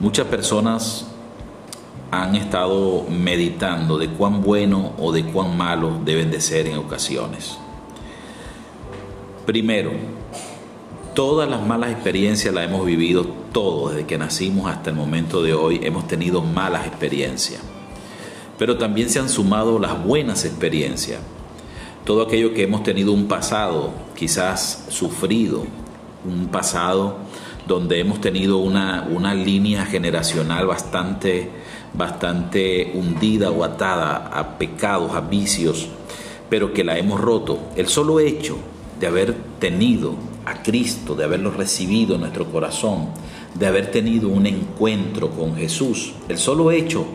Muchas personas han estado meditando de cuán bueno o de cuán malo deben de ser en ocasiones. Primero, todas las malas experiencias las hemos vivido todos, desde que nacimos hasta el momento de hoy, hemos tenido malas experiencias. Pero también se han sumado las buenas experiencias. Todo aquello que hemos tenido un pasado, quizás sufrido, un pasado donde hemos tenido una, una línea generacional bastante, bastante hundida o atada a pecados, a vicios, pero que la hemos roto. El solo hecho de haber tenido a Cristo, de haberlo recibido en nuestro corazón, de haber tenido un encuentro con Jesús, el solo hecho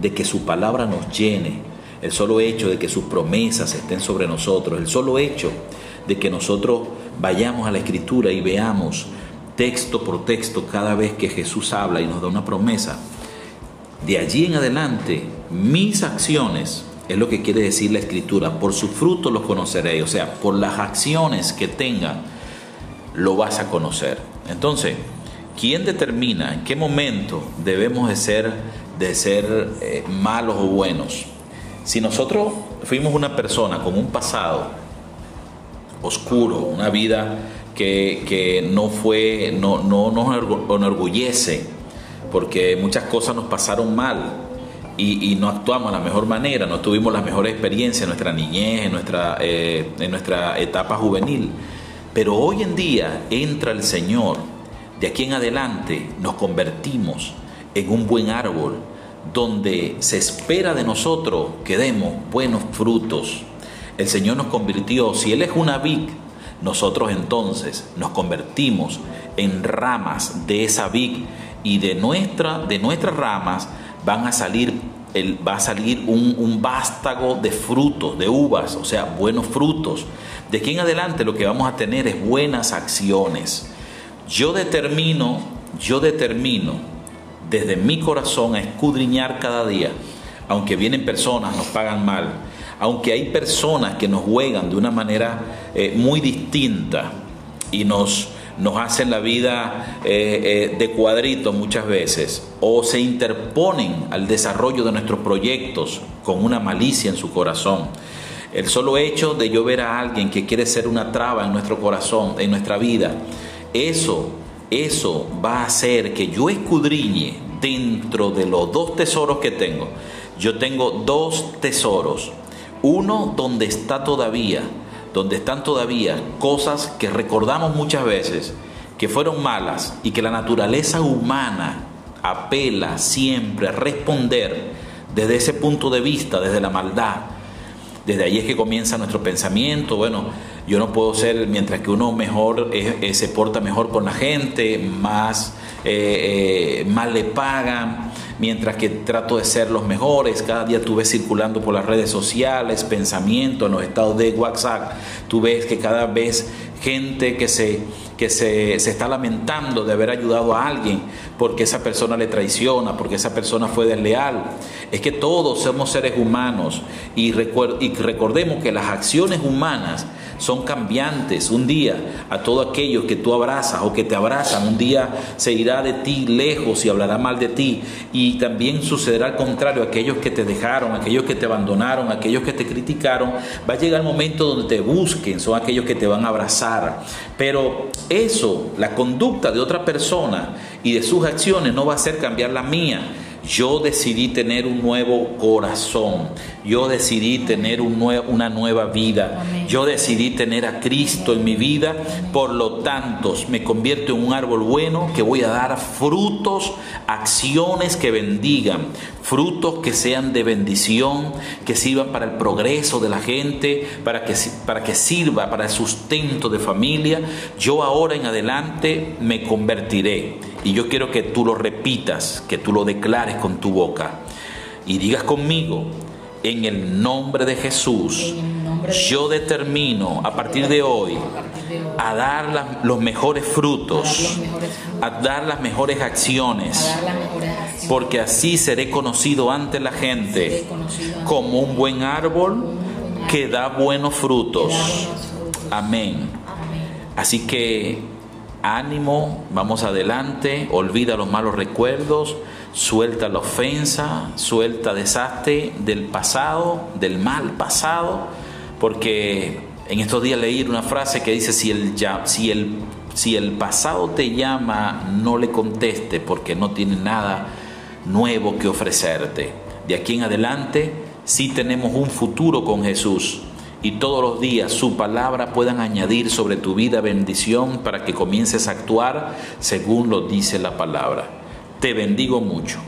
de que su palabra nos llene, el solo hecho de que sus promesas estén sobre nosotros, el solo hecho de que nosotros vayamos a la escritura y veamos texto por texto cada vez que Jesús habla y nos da una promesa. De allí en adelante, mis acciones, es lo que quiere decir la escritura, por su fruto los conoceréis, o sea, por las acciones que tengan, lo vas a conocer. Entonces, ¿quién determina en qué momento debemos de ser, de ser eh, malos o buenos? Si nosotros fuimos una persona con un pasado oscuro, una vida que, no fue, no, no nos enorgullece, porque muchas cosas nos pasaron mal y, no actuamos de la mejor manera, no tuvimos la mejor experiencia en nuestra niñez, en nuestra, eh, en nuestra etapa juvenil. Pero hoy en día entra el Señor, de aquí en adelante nos convertimos en un buen árbol donde se espera de nosotros que demos buenos frutos. El Señor nos convirtió, si Él es una vid, nosotros entonces nos convertimos en ramas de esa vid y de, nuestra, de nuestras ramas van a salir el, va a salir un, un, vástago de frutos, de uvas, o sea, buenos frutos. De aquí en adelante lo que vamos a tener es buenas acciones. Yo determino, yo determino desde mi corazón a escudriñar cada día, aunque vienen personas, nos pagan mal, aunque hay personas que nos juegan de una manera eh, muy distinta y nos, nos hacen la vida eh, eh, de cuadritos muchas veces, o se interponen al desarrollo de nuestros proyectos con una malicia en su corazón. El solo hecho de yo ver a alguien que quiere ser una traba en nuestro corazón, en nuestra vida, eso, eso va a hacer que yo escudriñe dentro de los dos tesoros que tengo. Yo tengo dos tesoros uno donde está todavía, donde están todavía cosas que recordamos muchas veces que fueron malas y que la naturaleza humana apela siempre a responder desde ese punto de vista, desde la maldad. Desde ahí es que comienza nuestro pensamiento. Bueno, yo no puedo ser, mientras que uno mejor eh, se porta mejor con la gente, más, eh, eh, más le pagan, mientras que trato de ser los mejores. Cada día tú ves circulando por las redes sociales, pensamientos, en los estados de WhatsApp, tú ves que cada vez gente que se que se, está lamentando de haber ayudado a alguien porque esa persona le traiciona, porque esa persona fue desleal. Es que todos somos seres humanos y, y recordemos que las acciones humanas son cambiantes. Un día a todo aquello que tú abrazas o que te abrazan, un día se irá de ti lejos y hablará mal de ti. Y también sucederá al contrario, aquellos que te dejaron, aquellos que te abandonaron, aquellos que te criticaron, va a llegar el momento donde te busquen, son aquellos que te van a abrazar. Pero eso, la conducta de otra persona y de sus acciones no va a hacer cambiar la mía. Yo decidí tener un nuevo corazón. Yo decidí tener una nueva vida. Yo decidí tener a Cristo en mi vida. Por lo tanto, me convierto en un árbol bueno que voy a dar frutos, acciones que bendigan, frutos que sean de bendición, que sirvan para el progreso de la gente, para que, para que sirva para el sustento de familia. Yo ahora en adelante me convertiré. Y yo quiero que tú lo repitas, que tú lo declares con tu boca y digas conmigo, en el nombre de Jesús, yo determino a partir de hoy a dar los mejores frutos, a dar las mejores acciones, porque así seré conocido ante la gente como un buen árbol que da buenos frutos. Amén. Así que ánimo, vamos adelante, olvida los malos recuerdos suelta la ofensa, suelta desastre del pasado, del mal pasado, porque en estos días leí una frase que dice, si el, si el, si el pasado te llama, no le conteste porque no tiene nada nuevo que ofrecerte. De aquí en adelante, sí tenemos un futuro con Jesús y todos los días su palabra puedan añadir sobre tu vida bendición para que comiences a actuar según lo dice la palabra. Te bendigo mucho.